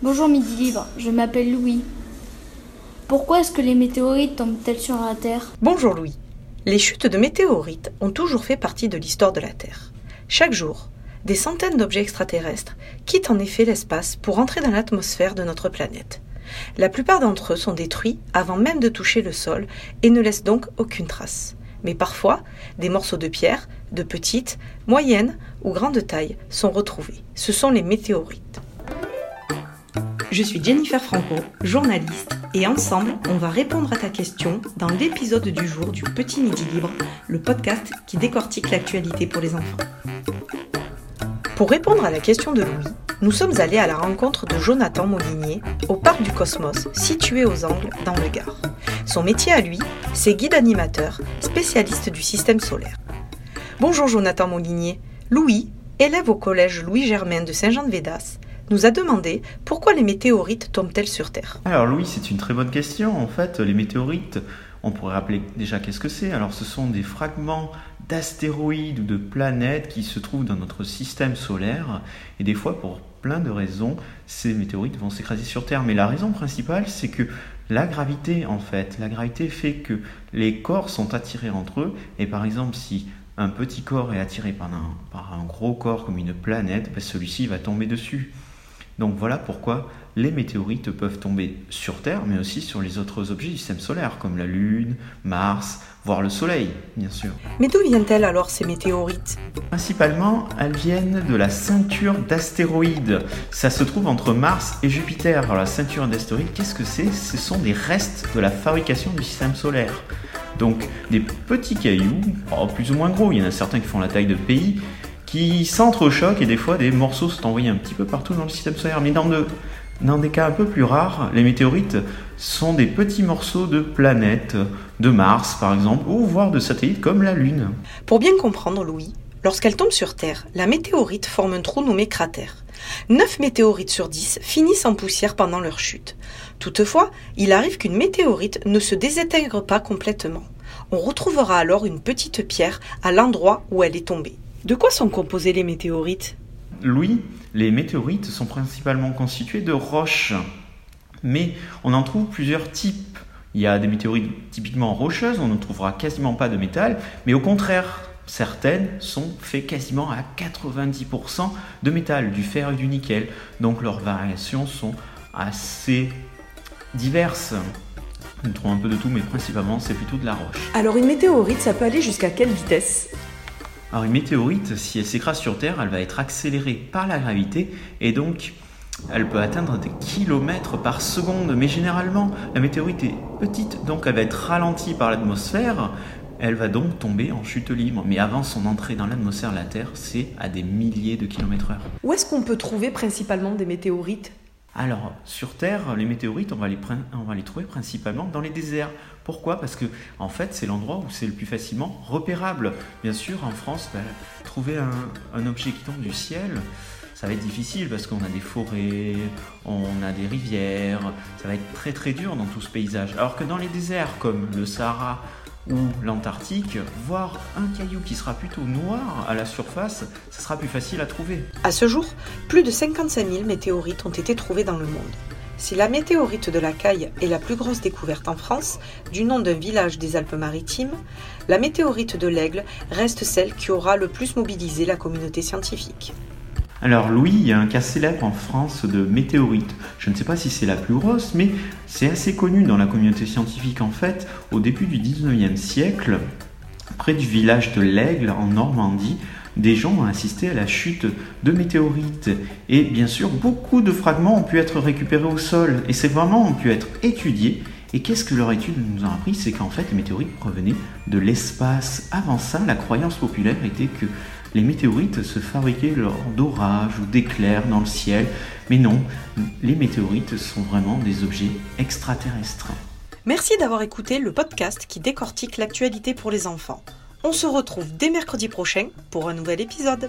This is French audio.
Bonjour Midi Libre, je m'appelle Louis. Pourquoi est-ce que les météorites tombent-elles sur la Terre? Bonjour Louis. Les chutes de météorites ont toujours fait partie de l'histoire de la Terre. Chaque jour, des centaines d'objets extraterrestres quittent en effet l'espace pour entrer dans l'atmosphère de notre planète. La plupart d'entre eux sont détruits avant même de toucher le sol et ne laissent donc aucune trace. Mais parfois, des morceaux de pierre, de petite, moyenne ou grande taille, sont retrouvés. Ce sont les météorites. Je suis Jennifer Franco, journaliste, et ensemble, on va répondre à ta question dans l'épisode du jour du Petit Midi Libre, le podcast qui décortique l'actualité pour les enfants. Pour répondre à la question de Louis, nous sommes allés à la rencontre de Jonathan Molinier au Parc du Cosmos, situé aux Angles, dans le Gard. Son métier à lui, c'est guide animateur, spécialiste du système solaire. Bonjour Jonathan Molinier. Louis, élève au collège Louis Germain de Saint-Jean-de-Védas, nous a demandé pourquoi les météorites tombent-elles sur Terre. Alors Louis, c'est une très bonne question. En fait, les météorites, on pourrait rappeler déjà qu'est-ce que c'est. Alors ce sont des fragments d'astéroïdes ou de planètes qui se trouvent dans notre système solaire. Et des fois, pour plein de raisons, ces météorites vont s'écraser sur Terre. Mais la raison principale, c'est que la gravité, en fait, la gravité fait que les corps sont attirés entre eux. Et par exemple, si un petit corps est attiré par un, gros corps comme une planète, ben, celui-ci va tomber dessus. Donc voilà pourquoi les météorites peuvent tomber sur Terre, mais aussi sur les autres objets du système solaire, comme la Lune, Mars, voire le Soleil, bien sûr. Mais d'où viennent-elles alors ces météorites? Principalement, elles viennent de la ceinture d'astéroïdes. Ça se trouve entre Mars et Jupiter. Alors la ceinture d'astéroïdes, qu'est-ce que c'est? Ce sont des restes de la fabrication du système solaire. Donc des petits cailloux, oh, plus ou moins gros, il y en a certains qui font la taille de pays, qui s'entrechoquent et des fois des morceaux sont envoyés un petit peu partout dans le système solaire. Mais dans, des cas un peu plus rares, les météorites sont des petits morceaux de planètes, de Mars par exemple, ou voire de satellites comme la Lune. Pour bien comprendre, Louis, lorsqu'elle tombe sur Terre, la météorite forme un trou nommé cratère. 9 météorites sur 10 finissent en poussière pendant leur chute. Toutefois, il arrive qu'une météorite ne se désintègre pas complètement. On retrouvera alors une petite pierre à l'endroit où elle est tombée. De quoi sont composées les météorites? Louis, les météorites sont principalement constituées de roches, mais on en trouve plusieurs types. Il y a des météorites typiquement rocheuses, on ne trouvera quasiment pas de métal, mais au contraire, certaines sont faites quasiment à 90% de métal, du fer et du nickel. Donc leurs variations sont assez diverses. On trouve un peu de tout, mais principalement c'est plutôt de la roche. Alors une météorite, ça peut aller jusqu'à quelle vitesse? Alors une météorite, si elle s'écrase sur Terre, elle va être accélérée par la gravité et donc elle peut atteindre des kilomètres par seconde. Mais généralement, la météorite est petite, donc elle va être ralentie par l'atmosphère. Elle va donc tomber en chute libre. Mais avant son entrée dans l'atmosphère la Terre, c'est à des milliers de kilomètres heure. Où est-ce qu'on peut trouver principalement des météorites? Alors, sur Terre, les météorites, on va les, trouver principalement dans les déserts. Pourquoi? Parce que, en fait, c'est l'endroit où c'est le plus facilement repérable. Bien sûr, en France, bah, trouver un, objet qui tombe du ciel, ça va être difficile parce qu'on a des forêts, on a des rivières, ça va être très très dur dans tout ce paysage. Alors que dans les déserts comme le Sahara ou l'Antarctique, voir un caillou qui sera plutôt noir à la surface, ça sera plus facile à trouver. À ce jour, plus de 55 000 météorites ont été trouvées dans le monde. Si la météorite de la Caille est la plus grosse découverte en France, du nom d'un village des Alpes-Maritimes, la météorite de l'Aigle reste celle qui aura le plus mobilisé la communauté scientifique. Alors Louis, il y a un cas célèbre en France de météorite. Je ne sais pas si c'est la plus grosse, mais c'est assez connu dans la communauté scientifique en fait. Au début du 19e siècle, près du village de l'Aigle en Normandie, des gens ont assisté à la chute de météorites. Et bien sûr, beaucoup de fragments ont pu être récupérés au sol. Et ces fragments ont pu être étudiés. Et qu'est-ce que leur étude nous a appris? C'est qu'en fait, les météorites provenaient de l'espace. Avant ça, la croyance populaire était que les météorites se fabriquaient lors d'orages ou d'éclairs dans le ciel, mais non, les météorites sont vraiment des objets extraterrestres. Merci d'avoir écouté le podcast qui décortique l'actualité pour les enfants. On se retrouve dès mercredi prochain pour un nouvel épisode.